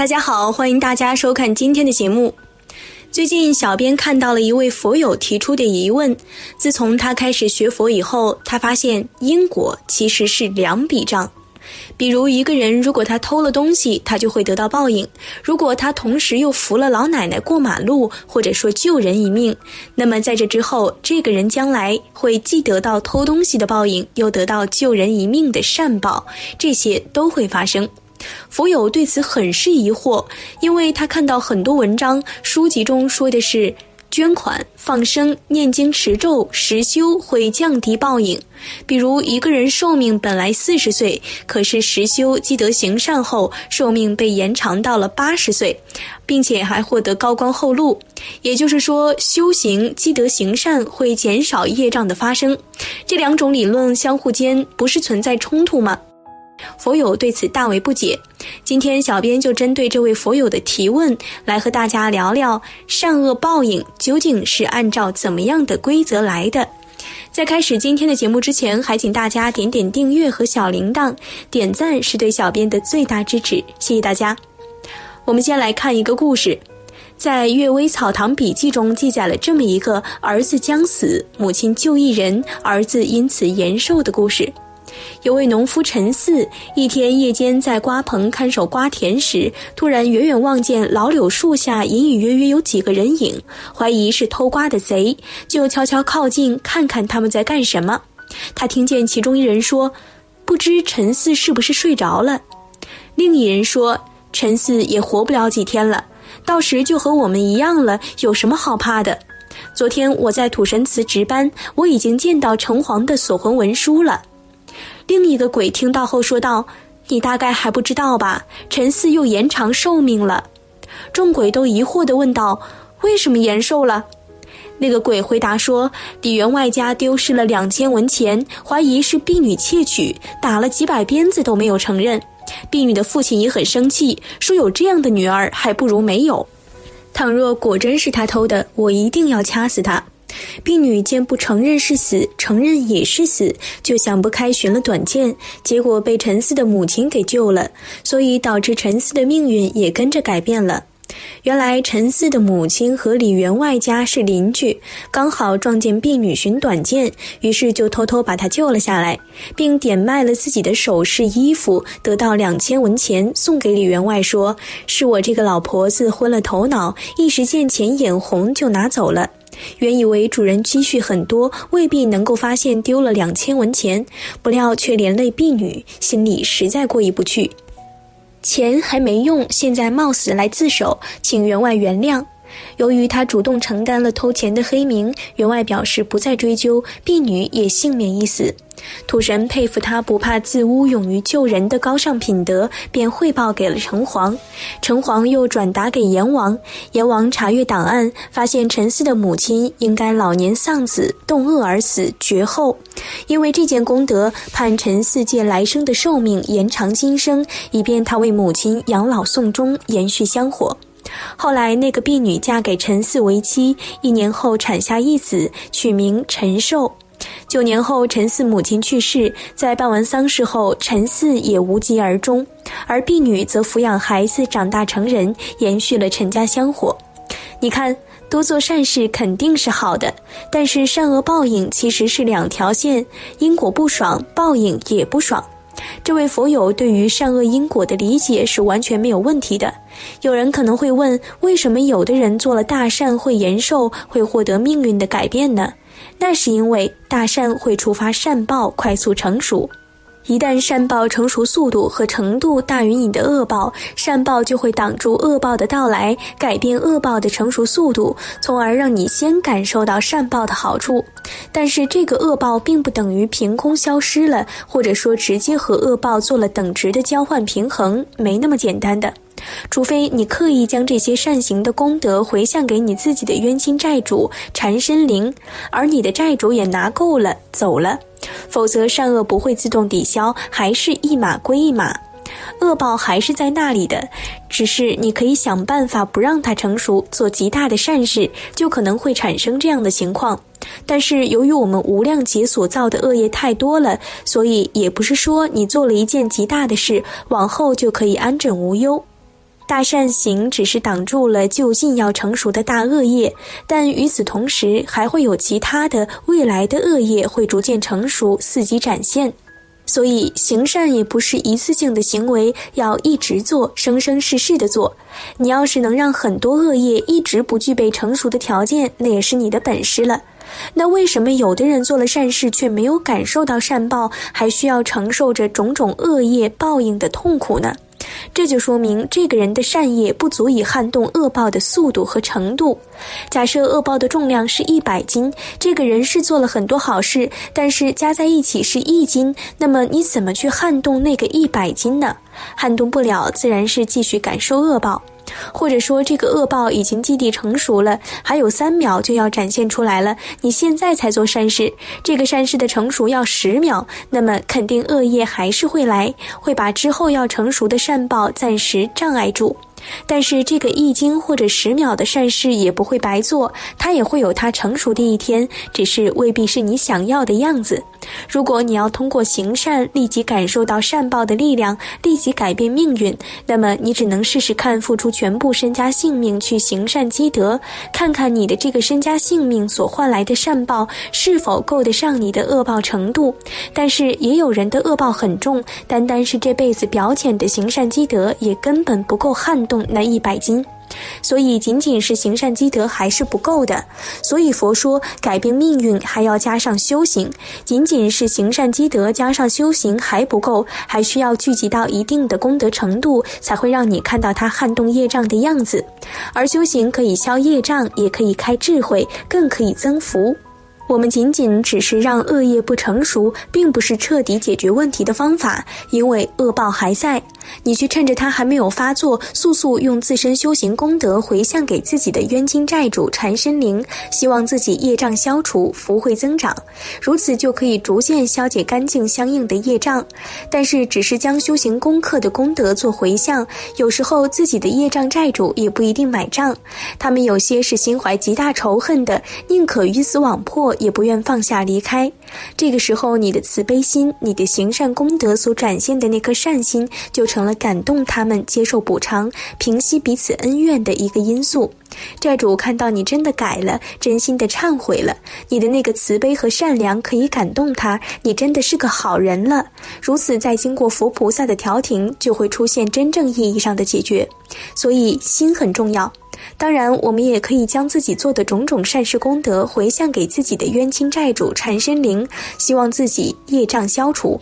大家好，欢迎大家收看今天的节目。最近，小编看到了一位佛友提出的疑问：自从他开始学佛以后，他发现因果其实是两笔账。比如，一个人如果他偷了东西，他就会得到报应；如果他同时又扶了老奶奶过马路，或者说救人一命，那么在这之后，这个人将来会既得到偷东西的报应，又得到救人一命的善报，这些都会发生。佛友对此很是疑惑，因为他看到很多文章、书籍中说的是捐款、放生、念经、持咒、实修会降低报应。比如一个人寿命本来四十岁，可是实修积德行善后，寿命被延长到了八十岁，并且还获得高官厚禄。也就是说，修行积德行善会减少业障的发生。这两种理论相互间不是存在冲突吗？佛友对此大为不解，今天小编就针对这位佛友的提问，来和大家聊聊善恶报应究竟是按照怎么样的规则来的。在开始今天的节目之前，还请大家点点订阅和小铃铛，点赞是对小编的最大支持，谢谢大家。我们先来看一个故事，在《阅微草堂笔记》中记载了这么一个儿子将死，母亲救一人，儿子因此延寿的故事。有位农夫陈四，一天夜间在瓜棚看守瓜田时，突然远远望见老柳树下隐隐约约有几个人影，怀疑是偷瓜的贼，就悄悄靠近看看他们在干什么。他听见其中一人说：“不知陈四是不是睡着了？”另一人说：“陈四也活不了几天了，到时就和我们一样了，有什么好怕的？昨天我在土神祠值班，我已经见到城隍的锁魂文书了。”另一个鬼听到后说道：“你大概还不知道吧？陈四又延长寿命了。”众鬼都疑惑地问道：“为什么延寿了？”那个鬼回答说：“李员外家丢失了两千文钱，怀疑是婢女窃取，打了几百鞭子都没有承认。婢女的父亲也很生气，说有这样的女儿还不如没有。倘若果真是他偷的，我一定要掐死他。”婢女见不承认是死，承认也是死，就想不开寻了短见，结果被陈四的母亲给救了，所以导致陈四的命运也跟着改变了。原来陈四的母亲和李员外家是邻居，刚好撞见婢女寻短见，于是就偷偷把她救了下来，并点卖了自己的首饰衣服，得到两千文钱送给李员外，说是我这个老婆子昏了头脑，一时见钱眼红就拿走了。原以为主人积蓄很多，未必能够发现丢了两千文钱，不料却连累婢女，心里实在过意不去。钱还没用，现在冒死来自首，请员外原谅。由于他主动承担了偷钱的黑名，员外表示不再追究，婢女也幸免一死。土神佩服他不怕自污、勇于救人的高尚品德，便汇报给了城隍。城隍又转达给阎王。阎王查阅档案，发现陈四的母亲应该老年丧子，冻饿而死，绝后。因为这件功德，判陈四借来生的寿命延长今生，以便他为母亲养老送终，延续香火。后来，那个婢女嫁给陈四为妻，一年后产下一子，取名陈寿。九年后，陈四母亲去世，在办完丧事后，陈四也无疾而终，而婢女则抚养孩子长大成人，延续了陈家香火。你看，多做善事肯定是好的，但是善恶报应其实是两条线，因果不爽，报应也不爽。这位佛友对于善恶因果的理解是完全没有问题的。有人可能会问，为什么有的人做了大善会延寿，会获得命运的改变呢？那是因为大善会触发善报快速成熟，一旦善报成熟速度和程度大于你的恶报，善报就会挡住恶报的到来，改变恶报的成熟速度，从而让你先感受到善报的好处。但是这个恶报并不等于凭空消失了，或者说直接和恶报做了等值的交换平衡，没那么简单的。除非你刻意将这些善行的功德回向给你自己的冤亲债主、缠身灵，而你的债主也拿够了走了，否则善恶不会自动抵消，还是一码归一码，恶报还是在那里的，只是你可以想办法不让它成熟，做极大的善事，就可能会产生这样的情况。但是由于我们无量劫所造的恶业太多了，所以也不是说你做了一件极大的事，往后就可以安枕无忧。大善行只是挡住了就近要成熟的大恶业，但与此同时，还会有其他的未来的恶业会逐渐成熟，伺机展现。所以，行善也不是一次性的行为，要一直做，生生世世的做。你要是能让很多恶业一直不具备成熟的条件，那也是你的本事了。那为什么有的人做了善事却没有感受到善报，还需要承受着种种恶业报应的痛苦呢？这就说明这个人的善业不足以撼动恶报的速度和程度。假设恶报的重量是一百斤，这个人是做了很多好事，但是加在一起是一斤，那么你怎么去撼动那个一百斤呢？撼动不了，自然是继续感受恶报。或者说，这个恶报已经基地成熟了，还有三秒就要展现出来了。你现在才做善事，这个善事的成熟要十秒，那么肯定恶业还是会来，会把之后要成熟的善报暂时障碍住。但是这个一斤或者十秒的善事也不会白做，它也会有它成熟的一天，只是未必是你想要的样子。如果你要通过行善立即感受到善报的力量，立即改变命运，那么你只能试试看付出全部身家性命去行善积德，看看你的这个身家性命所换来的善报是否够得上你的恶报程度。但是也有人的恶报很重，单单是这辈子表浅的行善积德也根本不够撼动动那一百斤。所以，仅仅是行善积德还是不够的。所以佛说，改变命运还要加上修行。仅仅是行善积德加上修行还不够，还需要聚集到一定的功德程度，才会让你看到它撼动业障的样子。而修行可以消业障，也可以开智慧，更可以增福。我们仅仅只是让恶业不成熟，并不是彻底解决问题的方法，因为恶报还在。你去趁着它还没有发作，速速用自身修行功德回向给自己的冤亲债主缠身灵，希望自己业障消除，福慧增长，如此就可以逐渐消解干净相应的业障。但是，只是将修行功课的功德做回向，有时候自己的业障债主也不一定买账。他们有些是心怀极大仇恨的，宁可鱼死网破。也不愿放下离开，这个时候，你的慈悲心，你的行善功德所展现的那颗善心，就成了感动他们接受补偿、平息彼此恩怨的一个因素。债主看到你真的改了，真心的忏悔了，你的那个慈悲和善良可以感动他，你真的是个好人了。如此，再经过佛菩萨的调停，就会出现真正意义上的解决。所以，心很重要。当然，我们也可以将自己做的种种善事功德回向给自己的冤亲债主缠身灵，希望自己业障消除。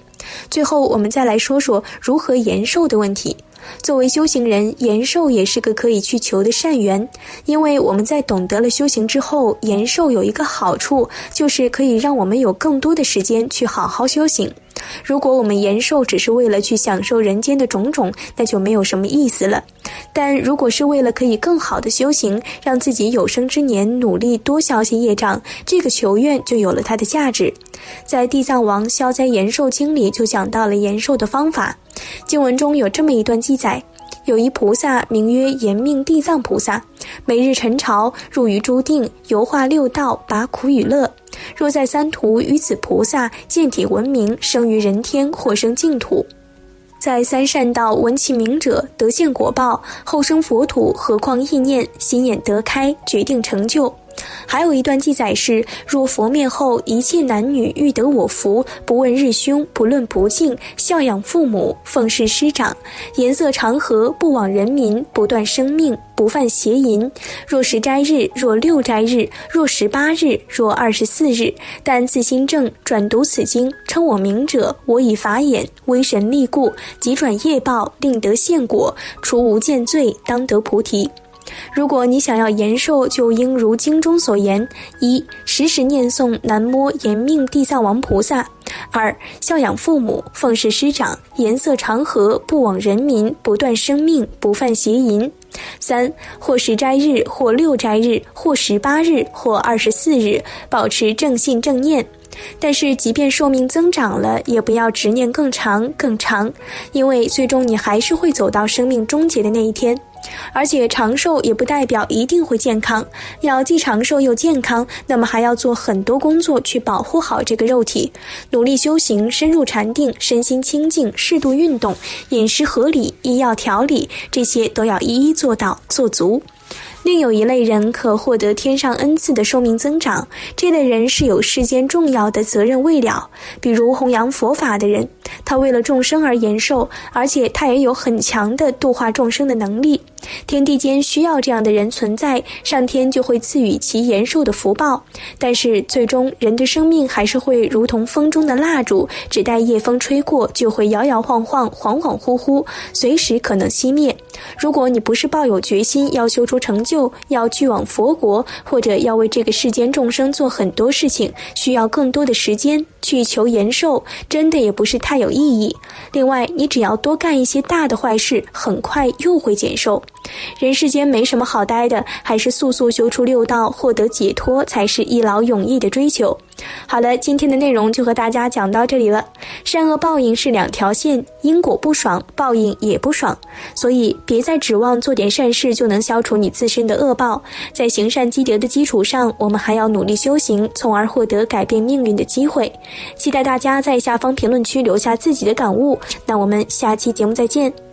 最后，我们再来说说如何延寿的问题。作为修行人，延寿也是个可以去求的善缘，因为我们在懂得了修行之后，延寿有一个好处，就是可以让我们有更多的时间去好好修行。如果我们延寿只是为了去享受人间的种种，那就没有什么意思了。但如果是为了可以更好的修行，让自己有生之年努力多消些业障，这个求愿就有了它的价值。在《地藏王消灾延寿经》里就讲到了延寿的方法。经文中有这么一段记载：有一菩萨名曰延命地藏菩萨，每日晨朝入于诸定，游化六道，拔苦与乐。若在三途与此菩萨见体闻名，生于人天，或生净土；在三善道闻其名者，得见果报，后生佛土。何况意念心眼得开，决定成就。还有一段记载是：若佛灭后，一切男女欲得我福，不问日凶，不论不敬，孝养父母，奉事师长，颜色长和，不枉人民，不断生命，不犯邪淫。若十斋日，若六斋日，若十八日，若二十四日，但自心正，转读此经，称我名者，我以法眼威神力故，即转业报，令得现果，除无见罪，当得菩提。如果你想要延寿，就应如经中所言：一、时时念诵南无延命地藏王菩萨；二、孝养父母，奉事师长，颜色长和，不枉人民，不断生命，不犯邪淫；三、或十斋日，或六斋日，或十八日，或二十四日，保持正信正念。但是，即便寿命增长了，也不要执念更长更长，因为最终你还是会走到生命终结的那一天。而且长寿也不代表一定会健康，要既长寿又健康，那么还要做很多工作去保护好这个肉体，努力修行，深入禅定，身心清净，适度运动，饮食合理，医药调理，这些都要一一做到做足。另有一类人可获得天上恩赐的寿命增长，这类人是有世间重要的责任未了，比如弘扬佛法的人，他为了众生而延寿，而且他也有很强的度化众生的能力。天地间需要这样的人存在，上天就会赐予其延寿的福报。但是最终，人的生命还是会如同风中的蜡烛，只待夜风吹过，就会摇摇晃晃、恍恍惚惚，随时可能熄灭。如果你不是抱有决心要修出成就，要去往佛国，或者要为这个世间众生做很多事情，需要更多的时间去求延寿，真的也不是太有意义。另外，你只要多干一些大的坏事，很快又会减寿。人世间没什么好待的，还是速速修出六道，获得解脱，才是一劳永逸的追求。好了，今天的内容就和大家讲到这里了。善恶报应是两条线，因果不爽，报应也不爽，所以别再指望做点善事就能消除你自身的恶报。在行善积德的基础上，我们还要努力修行，从而获得改变命运的机会。期待大家在下方评论区留下自己的感悟。那我们下期节目再见。